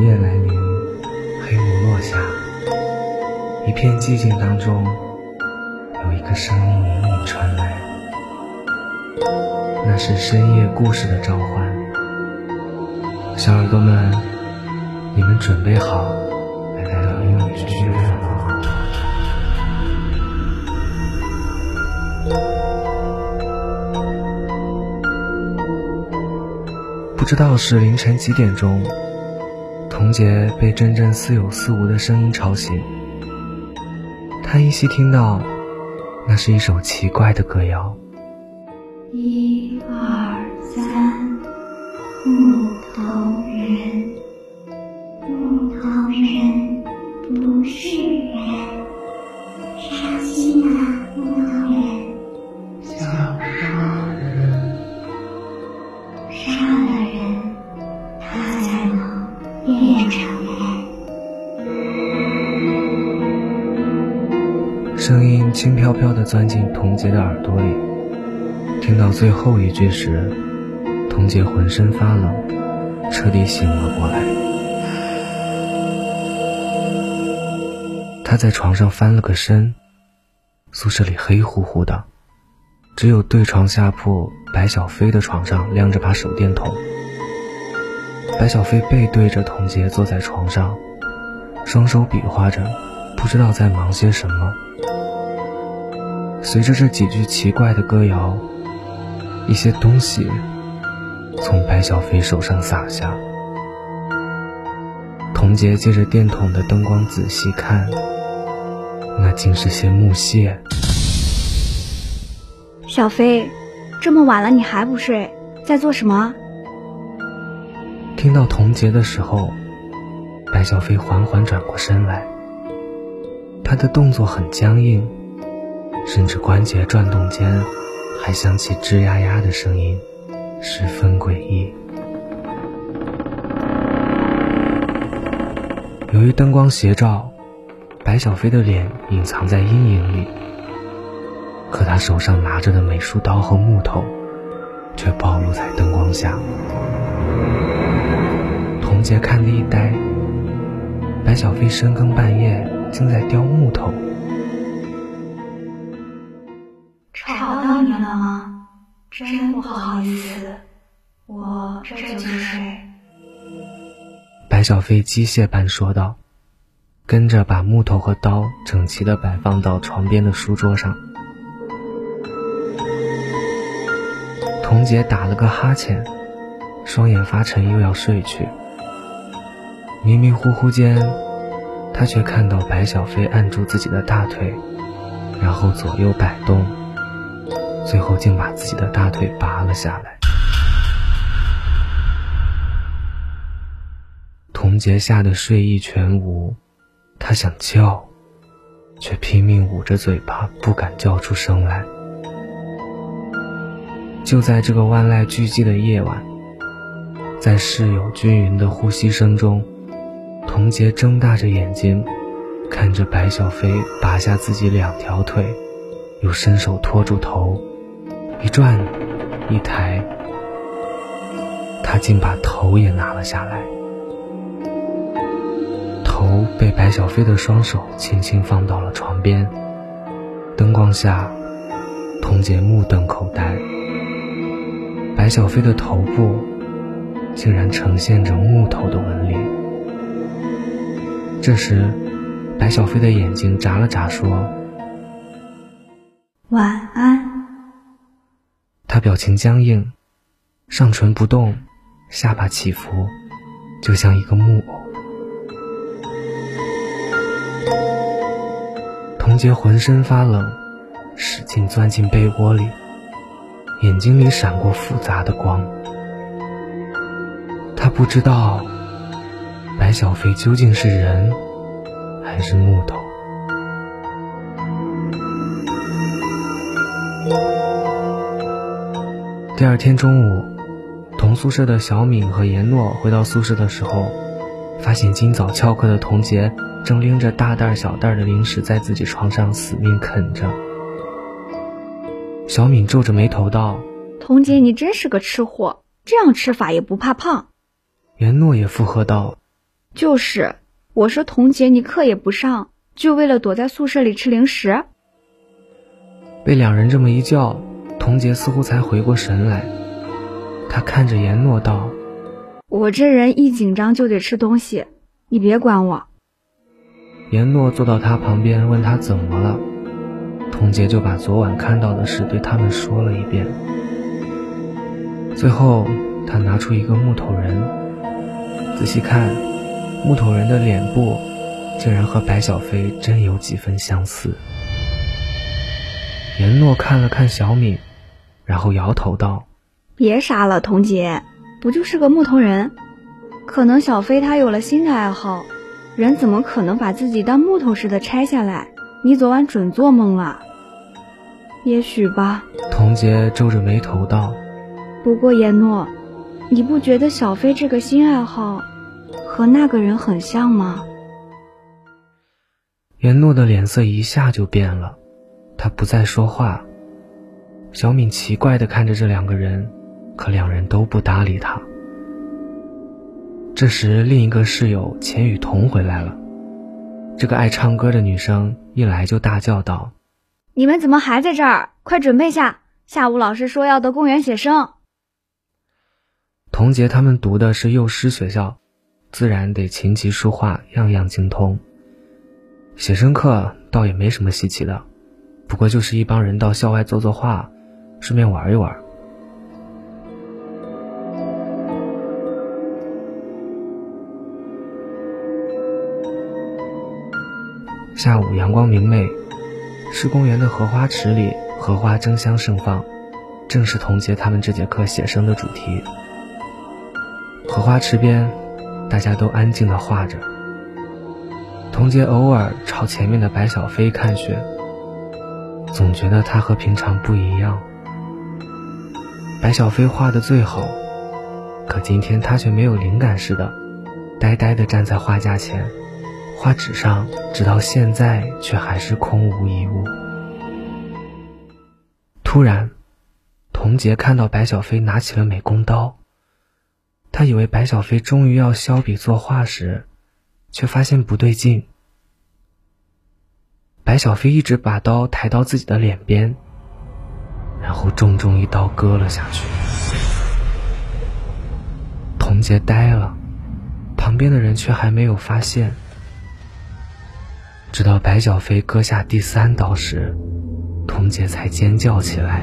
夜来临，黑幕落下，一片寂静当中，有一个声音隐隐传来，那是深夜故事的召唤。小耳朵们，你们准备好来到英语剧院了吗？不知道是凌晨几点钟，杰被阵阵似有似无的声音吵醒。他依稀听到，那是一首奇怪的歌谣。一二三，木头人，木头人不是人，伤心的轻飘飘地钻进童杰的耳朵里。听到最后一句时，童杰浑身发冷，彻底醒了过来。他在床上翻了个身，宿舍里黑乎乎的，只有对床下铺白小飞的床上亮着把手电筒。白小飞背对着童杰坐在床上，双手比划着，不知道在忙些什么。随着这几句奇怪的歌谣，一些东西从白小飞手上洒下。童杰借着电筒的灯光仔细看，那竟是些木屑。小飞，这么晚了你还不睡，在做什么？听到童杰的时候，白小飞缓缓转过身来，他的动作很僵硬，甚至关节转动间还响起吱呀呀的声音，十分诡异。由于灯光斜照，白小飞的脸隐藏在阴影里，可他手上拿着的美术刀和木头却暴露在灯光下。童杰看得一呆，白小飞深更半夜竟在雕木头。吵到你了吗？真不好意思，我这就睡。白小飞机械般说道，跟着把木头和刀整齐地摆放到床边的书桌上。童姐打了个哈欠，双眼发沉，又要睡去。迷迷糊糊间，他却看到白小飞按住自己的大腿，然后左右摆动，最后竟把自己的大腿拔了下来。童杰吓得睡意全无，他想叫，却拼命捂着嘴巴，不敢叫出声来。就在这个万籁俱寂的夜晚，在室友均匀的呼吸声中，童杰睁大着眼睛，看着白小飞拔下自己两条腿，又伸手托住头，一转，一抬，他竟把头也拿了下来。头被白小飞的双手轻轻放到了床边，灯光下，童杰目瞪口呆。白小飞的头部竟然呈现着木头的纹理。这时，白小飞的眼睛眨了眨，说：“晚安。”表情僵硬，上唇不动，下巴起伏，就像一个木偶。童杰浑身发冷，使劲钻进被窝里，眼睛里闪过复杂的光。他不知道白小飞究竟是人还是木头。第二天中午，同宿舍的小敏和严诺回到宿舍的时候，发现今早翘课的童杰。正拎着大袋小袋的零食在自己床上死命啃着。小敏皱着眉头道：“童杰，你真是个吃货，这样吃法也不怕胖。”严诺也附和道：“就是，我说童杰，你课也不上，就为了躲在宿舍里吃零食。被两人这么一叫，童杰似乎才回过神来。他看着严诺道：“我这人一紧张就得吃东西，你别管我。”严诺坐到他旁边，问他怎么了。童杰就把昨晚看到的事对他们说了一遍。最后，他拿出一个木头人，仔细看，木头人的脸部竟然和白小飞真有几分相似。严诺看了看小敏，然后摇头道：“别傻了，童杰，不就是个木头人？可能小飞他有了新的爱好，人怎么可能把自己当木头似的拆下来？你昨晚准做梦了。也许吧。”童杰皱着眉头道。不过，严诺，你不觉得小飞这个新爱好和那个人很像吗？严诺的脸色一下就变了，他不再说话。小敏奇怪地看着这两个人，可两人都不搭理他。这时，另一个室友钱雨桐回来了。这个爱唱歌的女生一来就大叫道：“你们怎么还在这儿？快准备下，下午老师说要到公园写生。”童杰他们读的是幼师学校，自然得琴棋书画样样精通。写生课倒也没什么稀奇的，不过就是一帮人到校外做做画，顺便玩一玩。下午阳光明媚，市公园的荷花池里荷花争相盛放，正是童杰他们这节课写生的主题。荷花池边，大家都安静地画着。童杰偶尔朝前面的白小飞看去，总觉得他和平常不一样。白小飞画的最好，可今天他却没有灵感似的，呆呆地站在画架前，画纸上直到现在却还是空无一物。突然，童杰看到白小飞拿起了美工刀。他以为白小飞终于要削笔作画时，却发现不对劲。白小飞一直把刀抬到自己的脸边，后重重一刀割了下去。童杰呆了，旁边的人却还没有发现。直到白小飞割下第三刀时，童杰才尖叫起来：“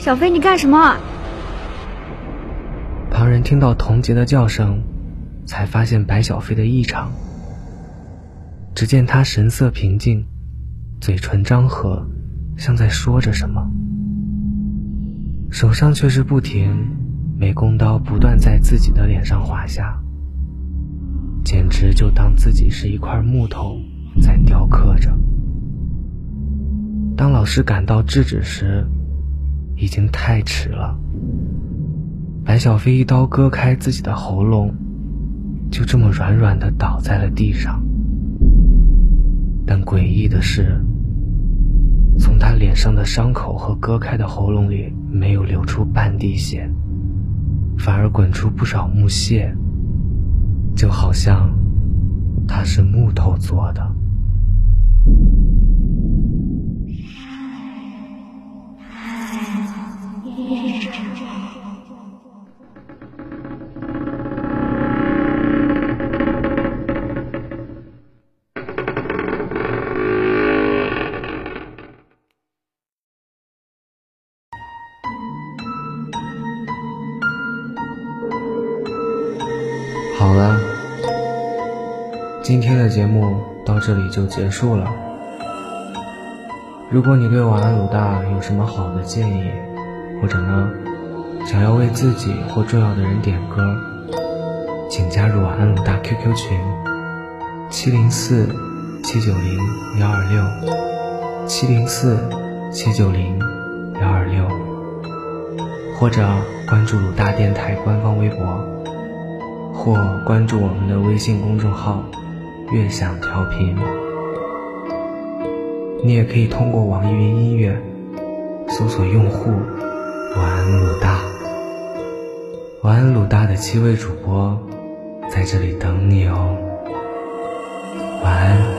小飞，你干什么？”旁人听到童杰的叫声，才发现白小飞的异常。只见他神色平静，嘴唇张合，像在说着什么，手上却是不停，美工刀不断在自己的脸上划下，简直就当自己是一块木头在雕刻着。当老师赶到制止时，已经太迟了。白小飞一刀割开自己的喉咙，就这么软软的倒在了地上。但诡异的是，从他脸上的伤口和割开的喉咙里没有流出半滴血，反而滚出不少木屑，就好像他是木头做的。节目到这里就结束了。如果你对晚安鲁大有什么好的建议，或者呢，想要为自己或重要的人点歌，请加入晚安鲁大 QQ 群：七零四七九零幺二六七零四七九零幺二六，或者关注鲁大电台官方微博。或关注我们的微信公众号“越想调频”，你也可以通过网易云音乐搜索用户“晚安鲁大”。晚安鲁大的七位主播在这里等你哦。晚安。